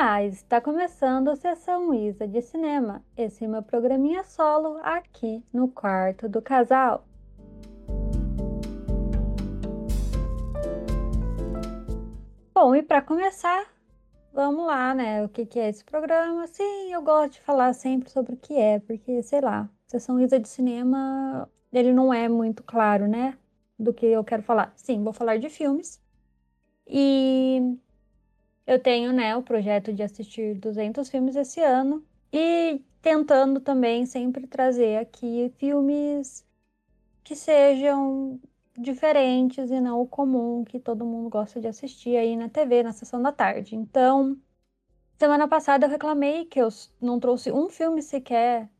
Está começando a sessão Isa de cinema. Esse é meu programinha solo aqui no quarto do casal. Bom, e para começar, vamos lá, né? O que, que é esse programa? Sim, eu gosto de falar sempre sobre o que é, porque sei lá, sessão Isa de cinema, ele não é muito claro, né? Do que eu quero falar. Sim, vou falar de filmes. E eu tenho, né, o projeto de assistir 200 filmes esse ano e tentando também sempre trazer aqui filmes que sejam diferentes e não o comum que todo mundo gosta de assistir aí na TV, na sessão da tarde. Então, semana passada eu reclamei que eu não trouxe um filme sequer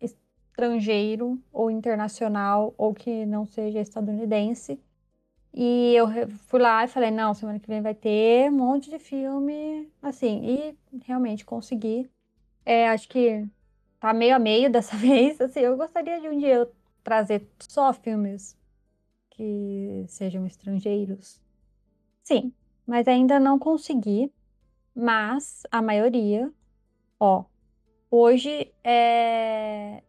estrangeiro ou internacional ou que não seja estadunidense. E eu fui lá e falei, não, semana que vem vai ter um monte de filme, assim, e realmente consegui. É, acho que tá meio a meio dessa vez, assim, eu gostaria de um dia eu trazer só filmes que sejam estrangeiros. Sim, mas ainda não consegui, mas a maioria, ó, hoje é...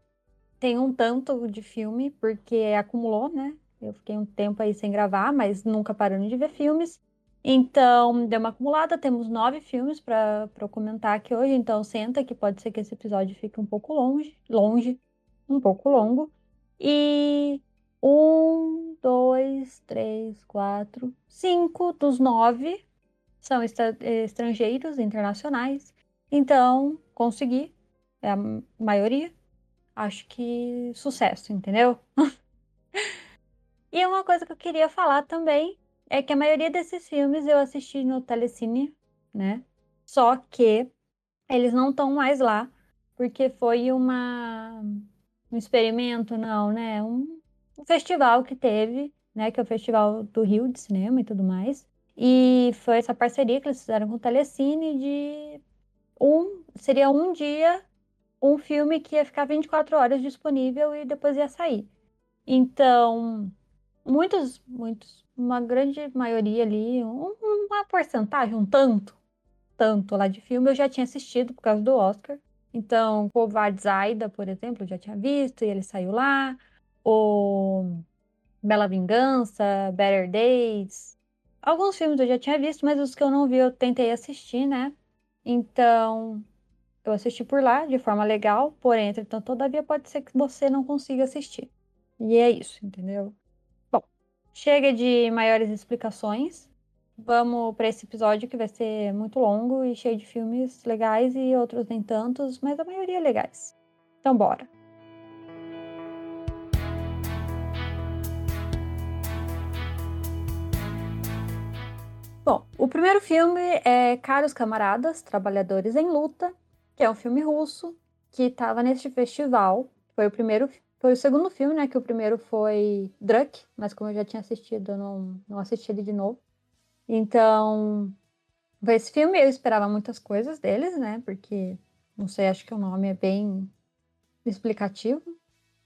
tem um tanto de filme, porque acumulou, né? Eu fiquei um tempo aí sem gravar, mas nunca parando de ver filmes. Então, deu uma acumulada. Temos nove filmes para comentar aqui hoje. Então, senta que pode ser que esse episódio fique um pouco longe, longe, um pouco longo. E um, dois, três, quatro, cinco dos nove são estrangeiros, internacionais. Então, consegui. É a maioria. Acho que sucesso, entendeu? E uma coisa que eu queria falar também é que a maioria desses filmes eu assisti no Telecine, né? Só que eles não estão mais lá, porque foi uma um experimento, não, né? Um, um festival que teve, né? Que é o Festival do Rio de Cinema e tudo mais. E foi essa parceria que eles fizeram com o Telecine de um. Seria um dia um filme que ia ficar 24 horas disponível e depois ia sair. Então, muitos, muitos, uma grande maioria ali, um, uma porcentagem, um tanto, tanto lá de filme eu já tinha assistido por causa do Oscar. Então, Covarde Zaida, por exemplo, eu já tinha visto e ele saiu lá. O Bela Vingança, Better Days. Alguns filmes eu já tinha visto, mas os que eu não vi eu tentei assistir, né? Então, eu assisti por lá de forma legal, porém, entretanto, todavia pode ser que você não consiga assistir. E é isso, entendeu? Chega de maiores explicações. Vamos para esse episódio que vai ser muito longo e cheio de filmes legais e outros nem tantos, mas a maioria legais. Então, bora! Bom, o primeiro filme é Caros Camaradas, Trabalhadores em Luta, que é um filme russo que estava neste festival. Foi o primeiro foi o segundo filme, né? Que o primeiro foi Druck, mas como eu já tinha assistido, eu não, não assisti ele de novo. Então, foi esse filme eu esperava muitas coisas deles, né? Porque, não sei, acho que o nome é bem explicativo,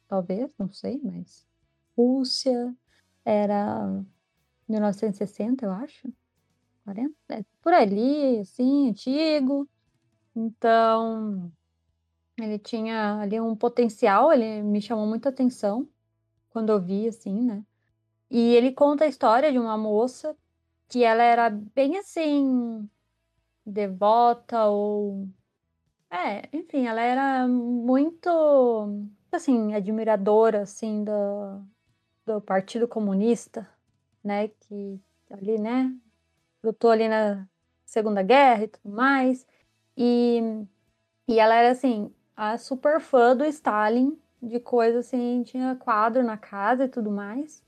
talvez, não sei, mas. Rússia era 1960, eu acho. 40? É, por ali, assim, antigo. Então, ele tinha ali um potencial, ele me chamou muita atenção quando eu vi, assim, né? E ele conta a história de uma moça que ela era bem assim, devota ou. É, enfim, ela era muito, assim, admiradora, assim, do, do Partido Comunista, né? Que ali, né? Lutou ali na Segunda Guerra e tudo mais. E, e ela era, assim, a super fã do Stalin, de coisa assim, tinha quadro na casa e tudo mais.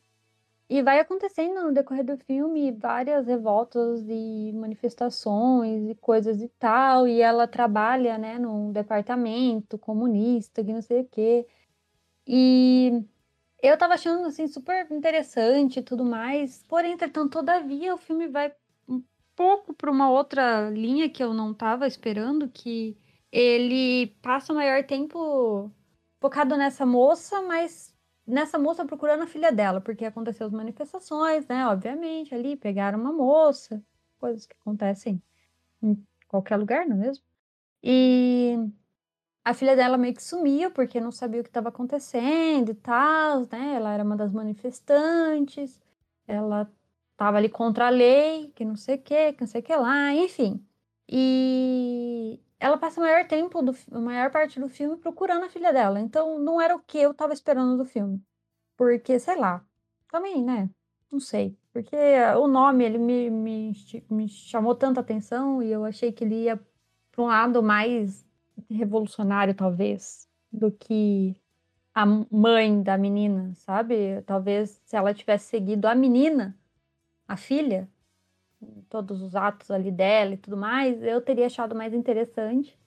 E vai acontecendo no decorrer do filme várias revoltas e manifestações e coisas e tal. E ela trabalha, né, num departamento comunista, que não sei o quê. E eu tava achando, assim, super interessante e tudo mais. Porém, entretanto, todavia, o filme vai um pouco para uma outra linha que eu não tava esperando, que ele passa o maior tempo focado nessa moça, mas nessa moça procurando a filha dela, porque aconteceu as manifestações, né? Obviamente, ali pegaram uma moça, coisas que acontecem em qualquer lugar, não é mesmo? E a filha dela meio que sumiu porque não sabia o que estava acontecendo e tal, né? Ela era uma das manifestantes, ela estava ali contra a lei, que não sei o que, que não sei o que lá, enfim. E ela passa o maior tempo, do, a maior parte do filme procurando a filha dela. Então não era o que eu estava esperando do filme. Porque, sei lá, também, né? Não sei. Porque o nome, ele me, me, me chamou tanta atenção e eu achei que ele ia para um lado mais revolucionário, talvez, do que a mãe da menina, sabe? Talvez se ela tivesse seguido a menina, a filha, todos os atos ali dela e tudo mais, eu teria achado mais interessante.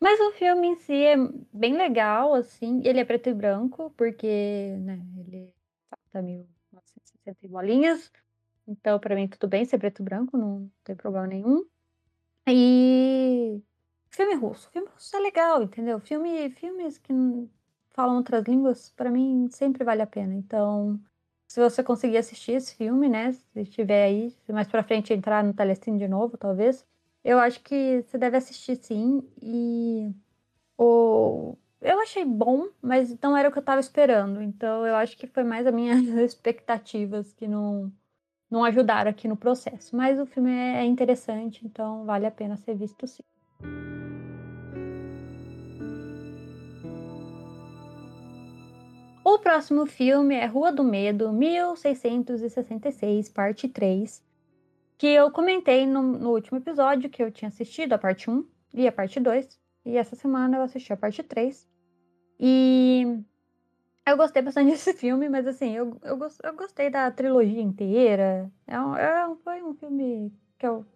Mas o filme em si é bem legal, assim. Ele é preto e branco, porque, né, ele tá 1960 bolinhas. Então, para mim, tudo bem ser preto e branco, não tem problema nenhum. E filme russo. Filme russo é legal, entendeu? Filme, filmes que falam outras línguas, para mim, sempre vale a pena. Então, se você conseguir assistir esse filme, né? Se estiver aí, mais pra frente entrar no Telecine de novo, talvez. Eu acho que você deve assistir sim. E o... eu achei bom, mas não era o que eu tava esperando. Então eu acho que foi mais as minhas expectativas que não, não ajudaram aqui no processo. Mas o filme é interessante, então vale a pena ser visto sim. O próximo filme é Rua do Medo, 1666, parte 3, que eu comentei no, no, último episódio que eu tinha assistido a parte 1 e a parte 2. E essa semana eu assisti a parte 3. E eu gostei bastante desse filme, mas assim, eu, eu, eu gostei da trilogia inteira. É um, é, foi um filme que eu.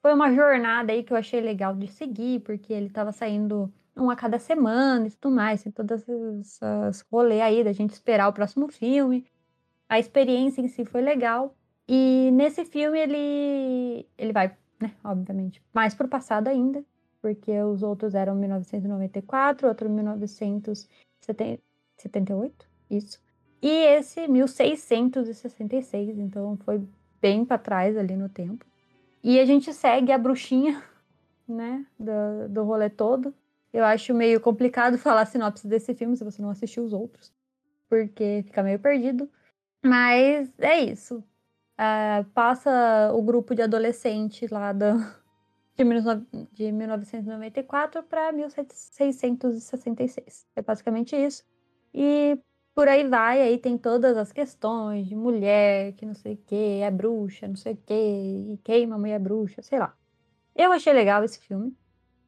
Foi uma jornada aí que eu achei legal de seguir, porque ele estava saindo um a cada semana e tudo mais, tem todas essas rolê aí da gente esperar o próximo filme. A experiência em si foi legal. E nesse filme ele, ele vai, né, obviamente, mais pro passado ainda, porque os outros eram 1994, outro 1978, isso. E esse 1666, então foi bem para trás ali no tempo. E a gente segue a bruxinha, né, do, do rolê todo. Eu acho meio complicado falar sinopse desse filme se você não assistiu os outros, porque fica meio perdido. Mas é isso. Uh, passa o grupo de adolescentes lá do, de, de 1994 para 1666. É basicamente isso. E por aí vai, aí tem todas as questões de mulher, que não sei o que, é bruxa, não sei o que, e queima a mulher bruxa, sei lá. Eu achei legal esse filme.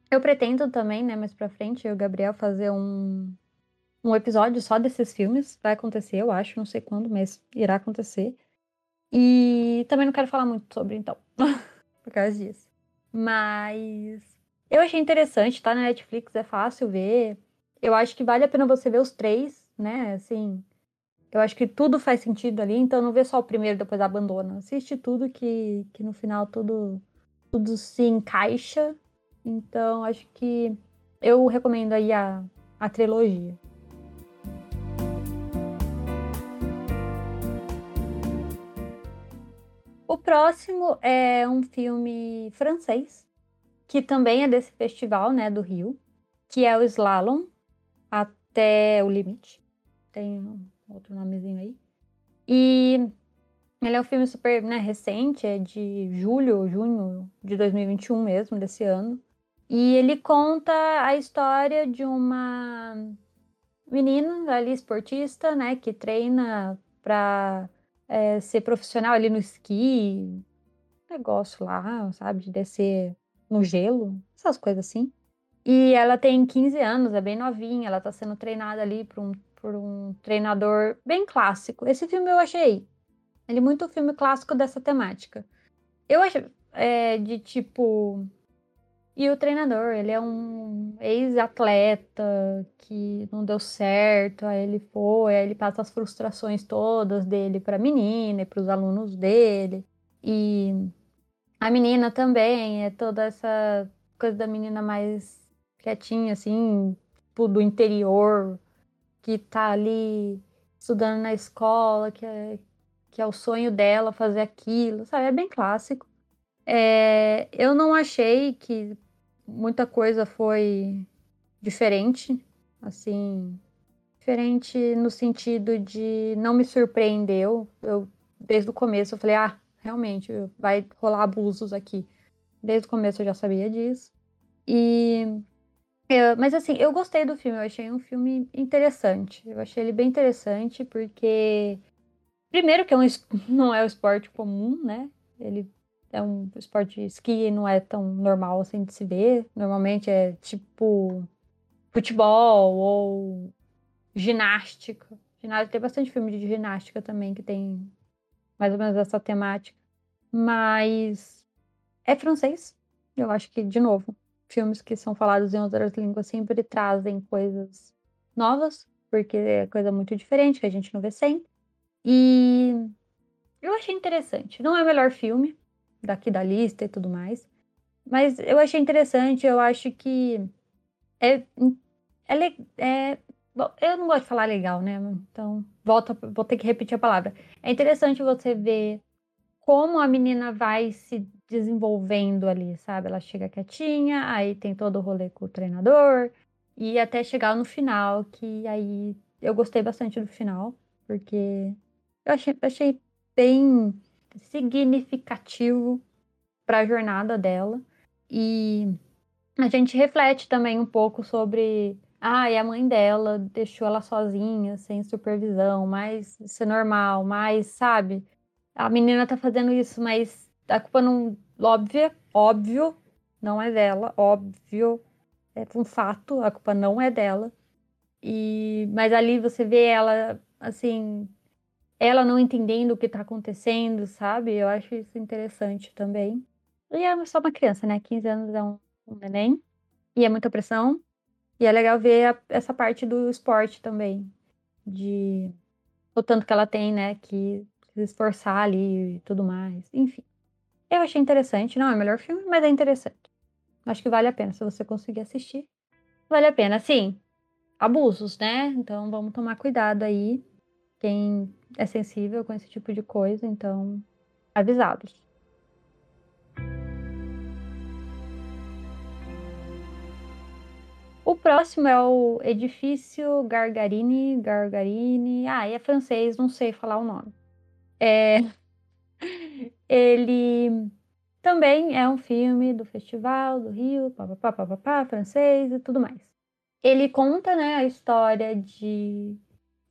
Eu pretendo também, né, mais pra frente, eu e o Gabriel fazer um, um episódio só desses filmes. Vai acontecer, eu acho, não sei quando, mas irá acontecer. E também não quero falar muito sobre, então, por causa disso. Mas eu achei interessante, tá na Netflix, é fácil ver. Eu acho que vale a pena você ver os três, né? Assim, eu acho que tudo faz sentido ali, então não vê só o primeiro e depois abandona. Assiste tudo que, que no final tudo, tudo se encaixa então, acho que eu recomendo aí a, a trilogia. O próximo é um filme francês, que também é desse festival, né, do Rio, que é o Slalom, Até o Limite. Tem outro nomezinho aí. E ele é um filme super né, recente, é de julho, junho de 2021 mesmo, desse ano. E ele conta a história de uma menina ali, esportista, né, que treina para é, ser profissional ali no esqui, negócio lá, sabe, de descer no gelo, essas coisas assim. E ela tem 15 anos, é bem novinha, ela tá sendo treinada ali por um, por um treinador bem clássico. Esse filme eu achei, ele é muito filme clássico dessa temática. Eu achei é, de tipo e o treinador, ele é um ex-atleta que não deu certo, aí ele foi, aí ele passa as frustrações todas dele para a menina e para os alunos dele. E a menina também, é toda essa coisa da menina mais quietinha, assim, tipo, do interior, que tá ali estudando na escola, que é, que é o sonho dela fazer aquilo, sabe? É bem clássico. É, eu não achei que muita coisa foi diferente, assim, diferente no sentido de não me surpreendeu. Eu desde o começo eu falei, ah, realmente vai rolar abusos aqui. Desde o começo eu já sabia disso. E eu, mas assim, eu gostei do filme, eu achei um filme interessante. Eu achei ele bem interessante porque primeiro que é um, não é um esporte comum, né? Ele é um esporte de esqui não é tão normal assim de se ver. Normalmente é tipo futebol ou ginástica. ginástica. Tem bastante filme de ginástica também que tem mais ou menos essa temática. Mas é francês. Eu acho que, de novo, filmes que são falados em outras línguas sempre trazem coisas novas, porque é coisa muito diferente que a gente não vê sempre. E eu achei interessante. Não é o melhor filme daqui da lista e tudo mais, mas eu achei interessante. Eu acho que é, é, é Bom, eu não gosto de falar legal, né? Então, volta, vou ter que repetir a palavra. É interessante você ver como a menina vai se desenvolvendo ali, sabe? Ela chega quietinha, aí tem todo o rolê com o treinador, e até chegar no final, que aí eu gostei bastante do final, porque eu achei, achei bem significativo para a jornada dela. E a gente reflete também um pouco sobre ah, e a mãe dela deixou ela sozinha, sem supervisão, mas isso é normal, mas sabe? A menina tá fazendo isso, mas a culpa não. Óbvia, óbvio, não é dela, óbvio, é um fato, a culpa não é dela. E, mas ali você vê ela, assim, ela não entendendo o que tá acontecendo, sabe? Eu acho isso interessante também. E é só uma criança, né? 15 anos é um, um neném. E é muita pressão. E é legal ver a, essa parte do esporte também, de o tanto que ela tem, né, que se esforçar ali e tudo mais. Enfim. Eu achei interessante, não é o melhor filme, mas é interessante. Acho que vale a pena se você conseguir assistir. Vale a pena, sim. Abusos, né? Então vamos tomar cuidado aí. Quem é sensível com esse tipo de coisa, então avisados. O próximo é o Edifício Gargarini, Gargarini. Ah, é francês, não sei falar o nome. É... Ele também é um filme do Festival do Rio, papapá, papapá, francês e tudo mais. Ele conta, né, a história de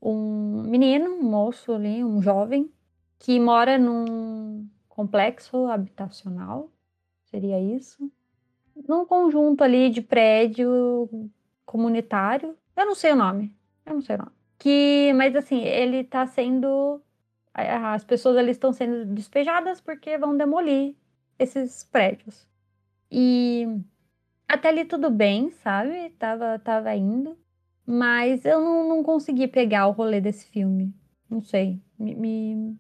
um menino, um moço ali, um jovem, que mora num complexo habitacional, seria isso, num conjunto ali de prédio comunitário. Eu não sei o nome. Eu não sei o nome. Que, mas assim, ele está sendo. As pessoas ali estão sendo despejadas porque vão demolir esses prédios. E até ali tudo bem, sabe? Tava, tava indo. Mas eu não, não consegui pegar o rolê desse filme. Não sei. Me, me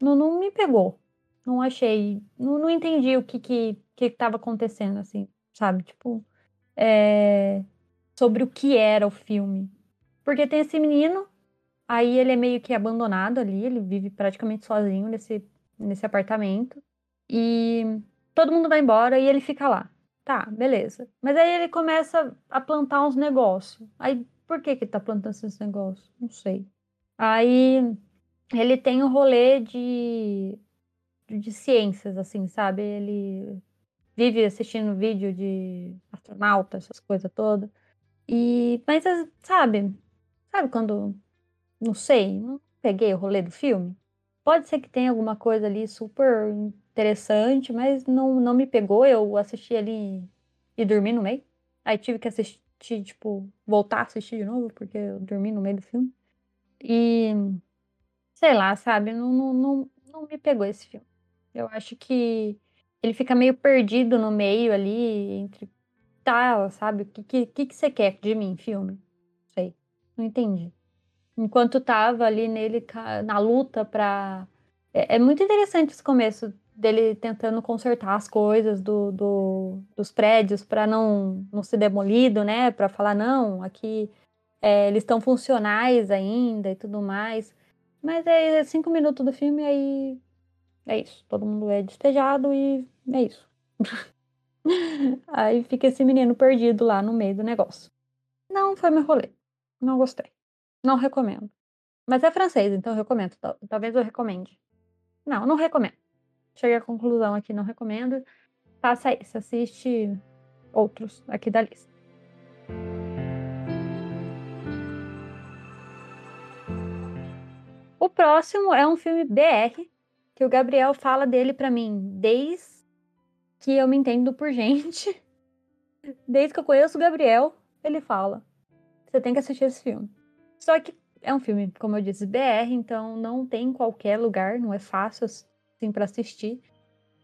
não, não me pegou. Não achei. Não, não entendi o que, que, que tava acontecendo, assim sabe? Tipo, é... sobre o que era o filme. Porque tem esse menino, aí ele é meio que abandonado ali, ele vive praticamente sozinho nesse, nesse apartamento. E todo mundo vai embora e ele fica lá. Tá, beleza. Mas aí ele começa a plantar uns negócios. Aí, por que que tá plantando esses negócios? Não sei. Aí ele tem um rolê de, de ciências, assim, sabe? Ele vive assistindo vídeo de astronauta, essas coisas todas. E, mas, sabe, sabe quando, não sei, não peguei o rolê do filme? Pode ser que tenha alguma coisa ali super interessante, mas não, não me pegou. Eu assisti ali e dormi no meio. Aí tive que assistir, tipo, voltar a assistir de novo, porque eu dormi no meio do filme. E, sei lá, sabe, não, não, não, não me pegou esse filme. Eu acho que ele fica meio perdido no meio ali, entre tal, sabe? O que, que, que você quer de mim, filme? Não sei. Não entendi. Enquanto tava ali nele na luta pra. É, é muito interessante esse começo dele tentando consertar as coisas do, do dos prédios para não, não ser demolido, né? Para falar, não, aqui é, eles estão funcionais ainda e tudo mais. Mas é cinco minutos do filme aí é isso. Todo mundo é despejado e é isso. Aí fica esse menino perdido lá no meio do negócio. Não foi meu rolê. Não gostei. Não recomendo. Mas é francês, então eu recomendo. Talvez eu recomende. Não, não recomendo. Cheguei à conclusão aqui, não recomendo. Faça isso, assiste outros aqui da lista. O próximo é um filme BR, que o Gabriel fala dele para mim desde que eu me entendo por gente. Desde que eu conheço o Gabriel, ele fala: você tem que assistir esse filme. Só que é um filme, como eu disse, BR, então não tem em qualquer lugar, não é fácil assim para assistir.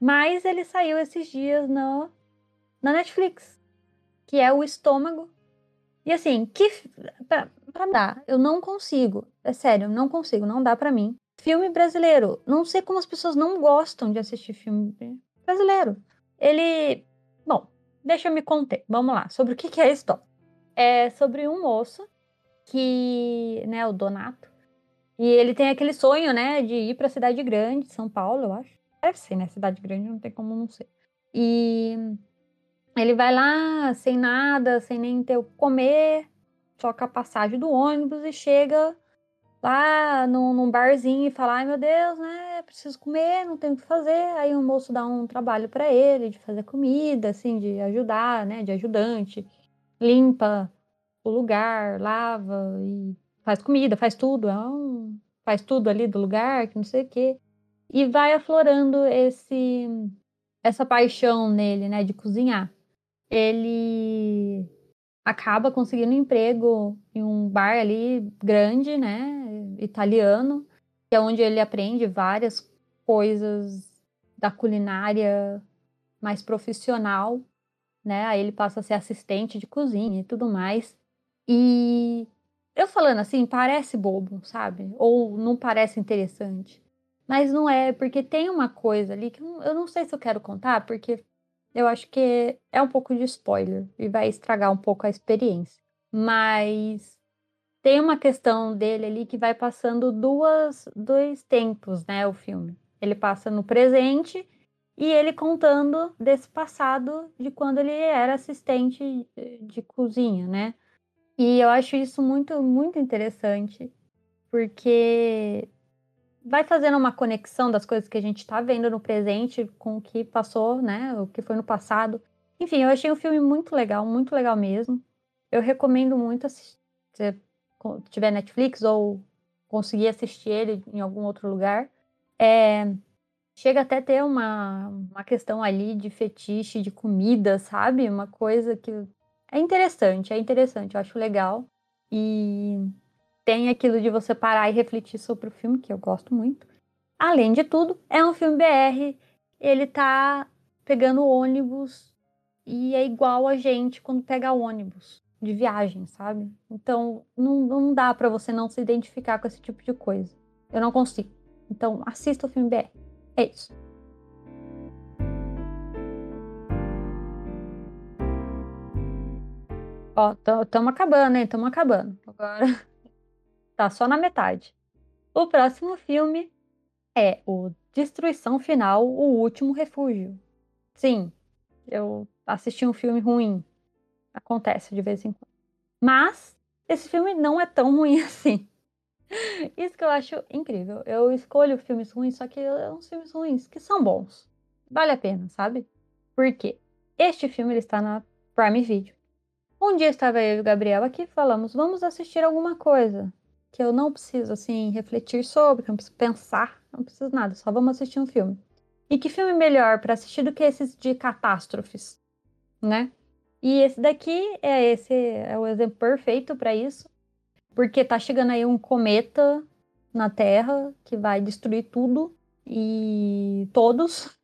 Mas ele saiu esses dias no, na Netflix, que é O Estômago. E assim, que pra, pra dar, eu não consigo. É sério, não consigo, não dá para mim. Filme brasileiro. Não sei como as pessoas não gostam de assistir filme brasileiro. Ele. Bom, deixa eu me contar. Vamos lá. Sobre o que, que é a história. É sobre um moço que. né, o Donato. E ele tem aquele sonho, né, de ir pra cidade grande, São Paulo, eu acho. Deve ser, né? Cidade grande não tem como não ser. E ele vai lá sem nada, sem nem ter o que comer, com a passagem do ônibus e chega lá num, num barzinho e fala: Ai meu Deus, né? Preciso comer, não tenho o que fazer. Aí o moço dá um trabalho para ele de fazer comida, assim, de ajudar, né? De ajudante. Limpa o lugar, lava e faz comida, faz tudo. É faz tudo ali do lugar, que não sei o quê. E vai aflorando esse essa paixão nele, né, de cozinhar. Ele acaba conseguindo um emprego em um bar ali grande, né, italiano, que é onde ele aprende várias coisas da culinária mais profissional, né? Aí ele passa a ser assistente de cozinha e tudo mais. E eu falando assim, parece bobo, sabe? Ou não parece interessante. Mas não é, porque tem uma coisa ali que eu não sei se eu quero contar, porque eu acho que é um pouco de spoiler e vai estragar um pouco a experiência. Mas tem uma questão dele ali que vai passando duas, dois tempos, né? O filme. Ele passa no presente e ele contando desse passado de quando ele era assistente de cozinha, né? E eu acho isso muito, muito interessante, porque vai fazendo uma conexão das coisas que a gente está vendo no presente com o que passou, né? O que foi no passado. Enfim, eu achei um filme muito legal, muito legal mesmo. Eu recomendo muito assistir, se tiver Netflix ou conseguir assistir ele em algum outro lugar. É, chega até ter uma, uma questão ali de fetiche de comida, sabe? Uma coisa que é interessante, é interessante, eu acho legal. E tem aquilo de você parar e refletir sobre o filme, que eu gosto muito. Além de tudo, é um filme BR, ele tá pegando ônibus e é igual a gente quando pega ônibus de viagem, sabe? Então, não, não dá para você não se identificar com esse tipo de coisa. Eu não consigo. Então, assista o filme BR. É isso. Ó, estamos acabando, hein? Estamos acabando. Agora tá só na metade. O próximo filme é o Destruição Final, O Último Refúgio. Sim, eu assisti um filme ruim. Acontece de vez em quando. Mas esse filme não é tão ruim assim. Isso que eu acho incrível. Eu escolho filmes ruins, só que são uns filmes ruins que são bons. Vale a pena, sabe? Por quê? Este filme ele está na Prime Video. Um dia estava eu e o Gabriel aqui e falamos, vamos assistir alguma coisa que eu não preciso, assim, refletir sobre, que eu não preciso pensar, não preciso nada, só vamos assistir um filme. E que filme melhor para assistir do que esses de catástrofes, né? E esse daqui é esse é o exemplo perfeito para isso, porque tá chegando aí um cometa na Terra que vai destruir tudo e todos.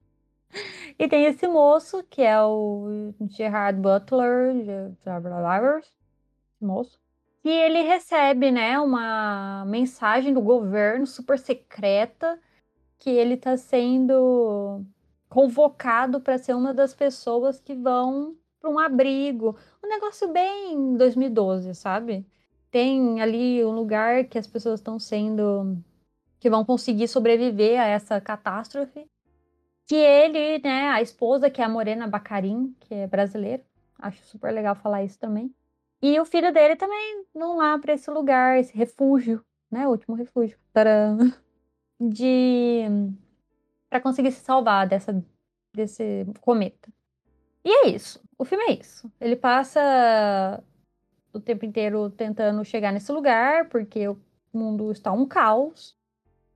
E tem esse moço que é o Gerard Butler, moço, e ele recebe, né, uma mensagem do governo super secreta que ele está sendo convocado para ser uma das pessoas que vão para um abrigo. Um negócio bem 2012, sabe? Tem ali um lugar que as pessoas estão sendo que vão conseguir sobreviver a essa catástrofe. Que ele, né, a esposa, que é a Morena Bacarim, que é brasileira, acho super legal falar isso também. E o filho dele também não lá para esse lugar, esse refúgio, né, último refúgio, para de para conseguir se salvar dessa desse cometa. E é isso. O filme é isso. Ele passa o tempo inteiro tentando chegar nesse lugar, porque o mundo está um caos.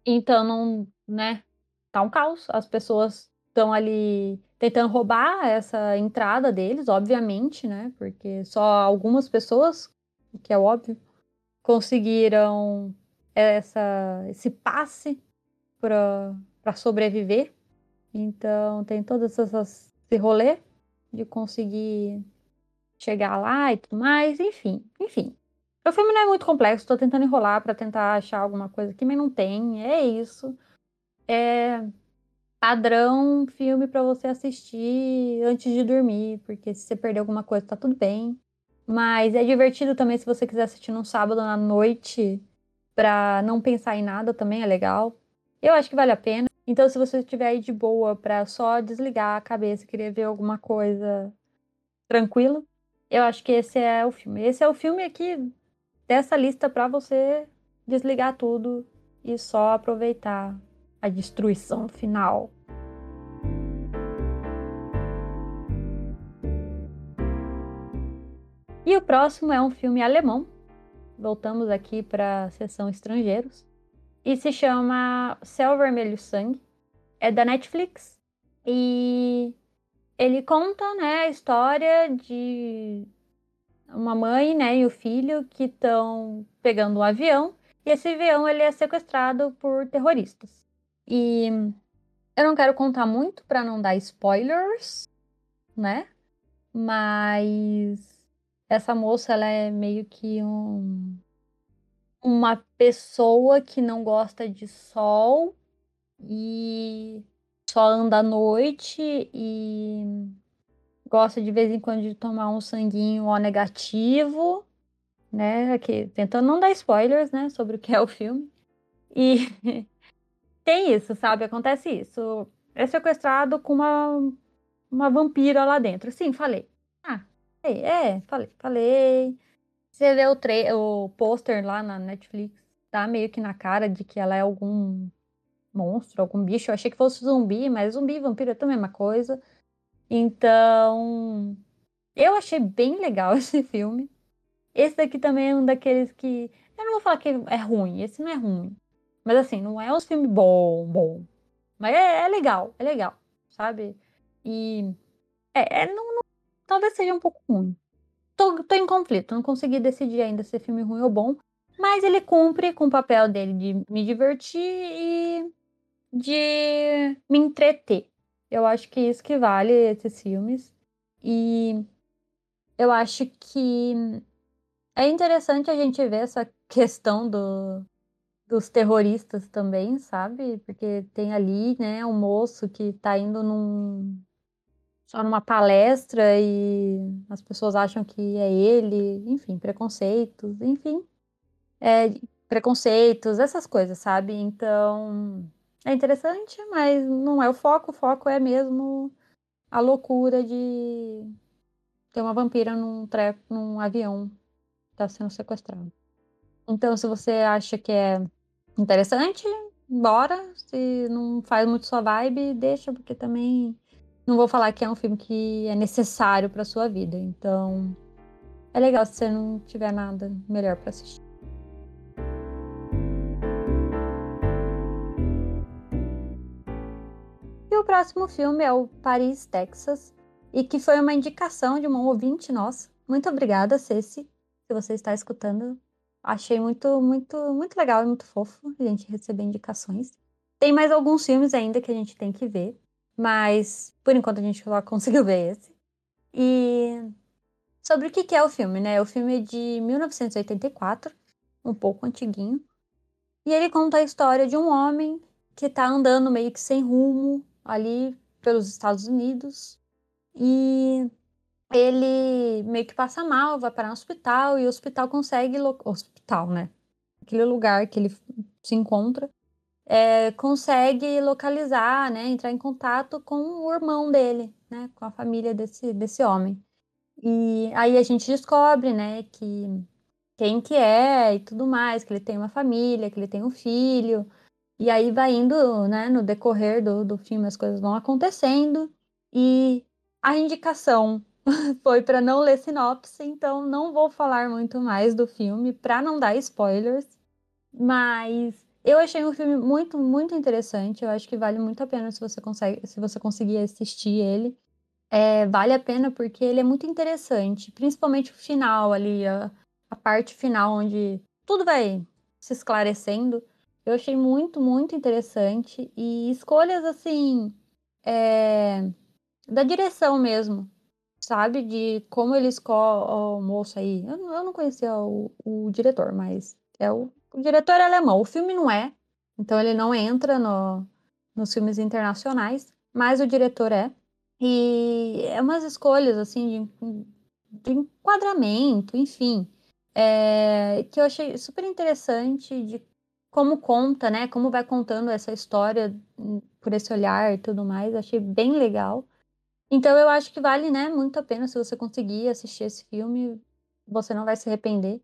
Então não, né, tá um caos. As pessoas estão ali tentando roubar essa entrada deles, obviamente, né? Porque só algumas pessoas, o que é óbvio, conseguiram essa, esse passe para sobreviver. Então tem todas essas esse rolê de conseguir chegar lá e tudo mais, enfim, enfim. O filme não é muito complexo, tô tentando enrolar para tentar achar alguma coisa aqui, mas não tem. É isso é padrão filme para você assistir antes de dormir, porque se você perder alguma coisa, tá tudo bem. Mas é divertido também se você quiser assistir num sábado à noite para não pensar em nada, também é legal. Eu acho que vale a pena. Então, se você estiver aí de boa para só desligar a cabeça e querer ver alguma coisa tranquila, eu acho que esse é o filme. Esse é o filme aqui dessa lista para você desligar tudo e só aproveitar a destruição final. E o próximo é um filme alemão. Voltamos aqui para a seção estrangeiros. E se chama Céu Vermelho Sangue. É da Netflix. E ele conta né, a história de uma mãe né, e o filho que estão pegando um avião. E esse avião ele é sequestrado por terroristas. E eu não quero contar muito para não dar spoilers, né? Mas essa moça ela é meio que um uma pessoa que não gosta de sol e só anda à noite e gosta de vez em quando de tomar um sanguinho O negativo, né? Aqui, tentando não dar spoilers, né, sobre o que é o filme. E tem isso, sabe? Acontece isso. É sequestrado com uma, uma vampira lá dentro. Sim, falei. Ah, é, falei, falei. Você vê o, o pôster lá na Netflix, tá meio que na cara de que ela é algum monstro, algum bicho. Eu achei que fosse zumbi, mas zumbi e vampiro é a mesma coisa. Então, eu achei bem legal esse filme. Esse daqui também é um daqueles que. Eu não vou falar que é ruim, esse não é ruim. Mas assim, não é um filme bom, bom. Mas é, é legal, é legal, sabe? E. É, é não, não, talvez seja um pouco ruim. Tô, tô em conflito, não consegui decidir ainda se é filme ruim ou bom. Mas ele cumpre com o papel dele de me divertir e de me entreter. Eu acho que isso que vale esses filmes. E eu acho que é interessante a gente ver essa questão do, dos terroristas também, sabe? Porque tem ali, né, um moço que tá indo num só numa palestra e as pessoas acham que é ele, enfim, preconceitos, enfim. É, preconceitos, essas coisas, sabe? Então, é interessante, mas não é o foco, o foco é mesmo a loucura de ter uma vampira num, treco, num avião que tá sendo sequestrado. Então, se você acha que é interessante, bora. Se não faz muito sua vibe, deixa, porque também não vou falar que é um filme que é necessário para sua vida. Então, é legal se você não tiver nada melhor para assistir. E o próximo filme é o Paris, Texas, e que foi uma indicação de uma ouvinte nossa. Muito obrigada, Ceci, se você está escutando achei muito, muito, muito legal e muito fofo a gente receber indicações. Tem mais alguns filmes ainda que a gente tem que ver, mas por enquanto a gente só conseguiu ver esse. E sobre o que é o filme, né? O filme é de 1984, um pouco antiguinho. E ele conta a história de um homem que está andando meio que sem rumo ali pelos Estados Unidos. E ele meio que passa mal, vai para um hospital e o hospital consegue. Hospital, né? Aquele lugar que ele se encontra é, consegue localizar, né, entrar em contato com o irmão dele, né, com a família desse, desse homem. E aí a gente descobre, né, que quem que é e tudo mais, que ele tem uma família, que ele tem um filho. E aí vai indo, né, no decorrer do, do filme, as coisas vão acontecendo. E a indicação foi para não ler sinopse, então não vou falar muito mais do filme para não dar spoilers. Mas eu achei um filme muito, muito interessante. Eu acho que vale muito a pena se você consegue, se você conseguir assistir ele. É, vale a pena porque ele é muito interessante, principalmente o final ali, a, a parte final onde tudo vai se esclarecendo. Eu achei muito, muito interessante e escolhas assim é, da direção mesmo, sabe? De como ele escolhe o moço aí. Eu, eu não conhecia o, o diretor, mas é o, o diretor é alemão. O filme não é, então ele não entra no, nos filmes internacionais, mas o diretor é. E é umas escolhas, assim, de, de enquadramento, enfim, é, que eu achei super interessante de como conta, né? Como vai contando essa história hum, por esse olhar e tudo mais. Achei bem legal. Então eu acho que vale, né, muito a pena se você conseguir assistir esse filme, você não vai se arrepender.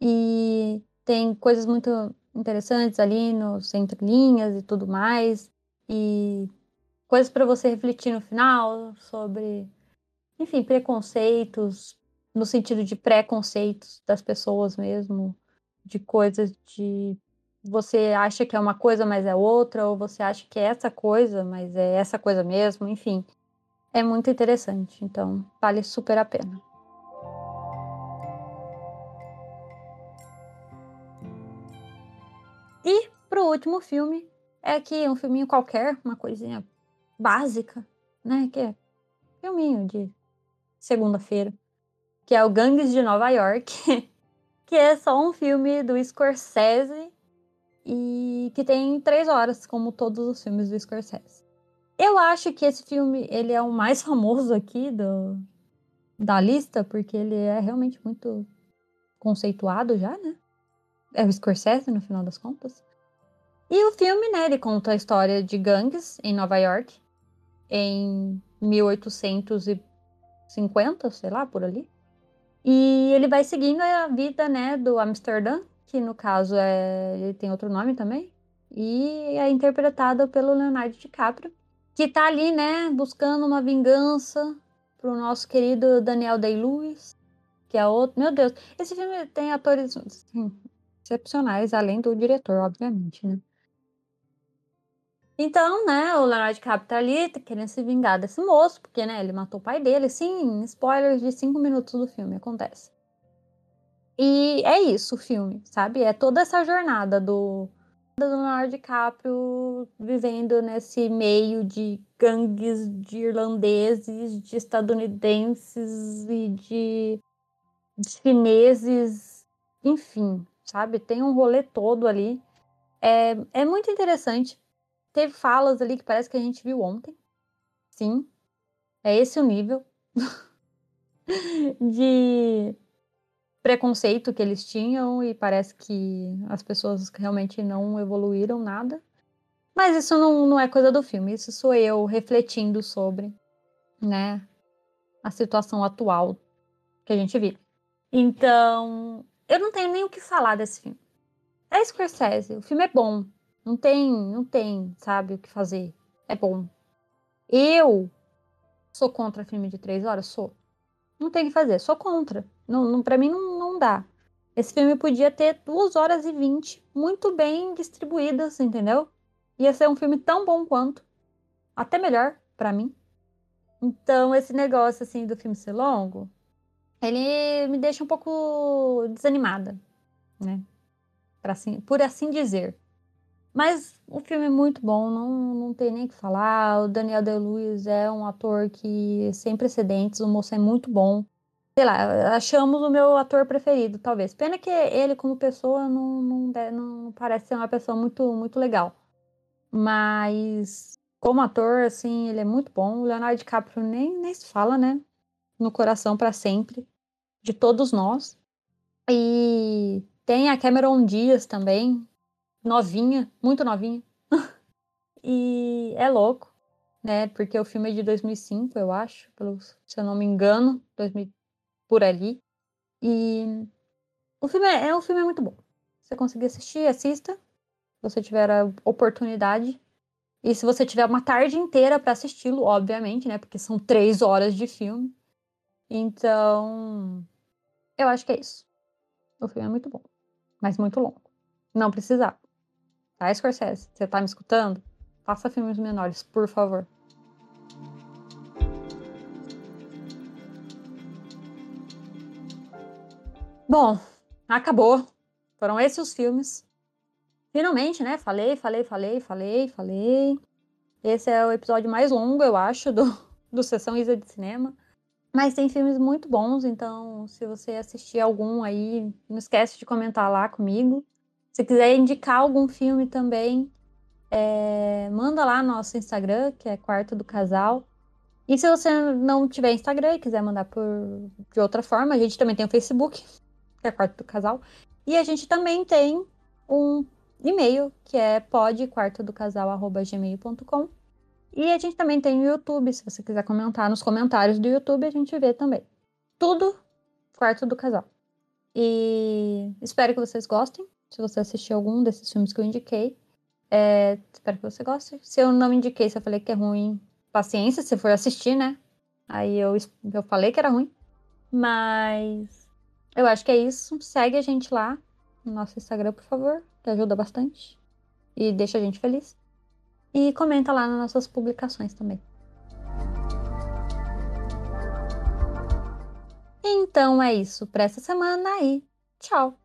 E tem coisas muito interessantes ali nos entrelinhas e tudo mais. E coisas para você refletir no final sobre, enfim, preconceitos, no sentido de preconceitos das pessoas mesmo, de coisas de você acha que é uma coisa, mas é outra, ou você acha que é essa coisa, mas é essa coisa mesmo, enfim. É muito interessante, então vale super a pena. E pro último filme, é que um filminho qualquer, uma coisinha básica, né? Que é filminho de segunda-feira, que é o Gangues de Nova York, que é só um filme do Scorsese e que tem três horas, como todos os filmes do Scorsese. Eu acho que esse filme ele é o mais famoso aqui do, da lista, porque ele é realmente muito conceituado já, né? É o Scorsese, no final das contas. E o filme, né, ele conta a história de gangues em Nova York em 1850, sei lá, por ali. E ele vai seguindo a vida, né, do Amsterdã, que no caso é, ele tem outro nome também, e é interpretado pelo Leonardo DiCaprio, que tá ali, né, buscando uma vingança pro nosso querido Daniel Day-Lewis, que é outro. Meu Deus, esse filme tem atores assim, excepcionais, além do diretor, obviamente, né? Então, né, o Leonardo DiCaprio tá ali querendo se vingar desse moço, porque, né, ele matou o pai dele. Sim, spoilers de cinco minutos do filme, acontece. E é isso o filme, sabe? É toda essa jornada do, do Leonardo DiCaprio vivendo nesse meio de gangues de irlandeses, de estadunidenses e de, de chineses, enfim, sabe? Tem um rolê todo ali. É, é muito interessante. Teve falas ali que parece que a gente viu ontem. Sim, é esse o nível de preconceito que eles tinham e parece que as pessoas realmente não evoluíram nada. Mas isso não, não é coisa do filme, isso sou eu refletindo sobre, né, a situação atual que a gente vive. Então, eu não tenho nem o que falar desse filme. É Scorsese, o filme é bom, não tem, não tem, sabe, o que fazer. É bom. Eu sou contra filme de três horas? Sou. Não tem o que fazer, sou contra. Não, não, pra mim não, dá. Esse filme podia ter duas horas e vinte muito bem distribuídas, entendeu? Ia ser um filme tão bom quanto. Até melhor, para mim. Então, esse negócio, assim, do filme ser longo, ele me deixa um pouco desanimada, né? Assim, por assim dizer. Mas o filme é muito bom, não, não tem nem o que falar. O Daniel Day-Lewis é um ator que sem precedentes, o moço é muito bom sei lá, achamos o meu ator preferido, talvez. Pena que ele, como pessoa, não, não, não parece ser uma pessoa muito, muito legal. Mas, como ator, assim, ele é muito bom. O Leonardo DiCaprio nem, nem se fala, né? No coração para sempre, de todos nós. E tem a Cameron Diaz também, novinha, muito novinha. e é louco, né? Porque o filme é de 2005, eu acho, pelo, se eu não me engano, 2000, por ali. E o filme é, é um filme muito bom. Você conseguir assistir, assista. Se você tiver a oportunidade. E se você tiver uma tarde inteira para assisti-lo, obviamente, né? Porque são três horas de filme. Então, eu acho que é isso. O filme é muito bom, mas muito longo. Não precisava. Tá, Scorsese? Você tá me escutando? Faça filmes menores, por favor. Bom, acabou. Foram esses os filmes. Finalmente, né? Falei, falei, falei, falei, falei. Esse é o episódio mais longo, eu acho, do, do Sessão Isa de Cinema. Mas tem filmes muito bons, então se você assistir algum aí, não esquece de comentar lá comigo. Se quiser indicar algum filme também, é, manda lá no nosso Instagram, que é Quarto do Casal. E se você não tiver Instagram e quiser mandar por, de outra forma, a gente também tem o Facebook, que é Quarto do Casal. E a gente também tem um e-mail, que é podquartodocasal.gmail.com. E a gente também tem o YouTube, se você quiser comentar nos comentários do YouTube, a gente vê também. Tudo Quarto do Casal. E espero que vocês gostem. Se você assistiu algum desses filmes que eu indiquei, é, espero que você goste. Se eu não indiquei, se eu falei que é ruim, paciência, se for assistir, né? Aí eu, eu falei que era ruim. Mas eu acho que é isso. Segue a gente lá no nosso Instagram, por favor, que ajuda bastante. E deixa a gente feliz. E comenta lá nas nossas publicações também. Então é isso para essa semana e tchau!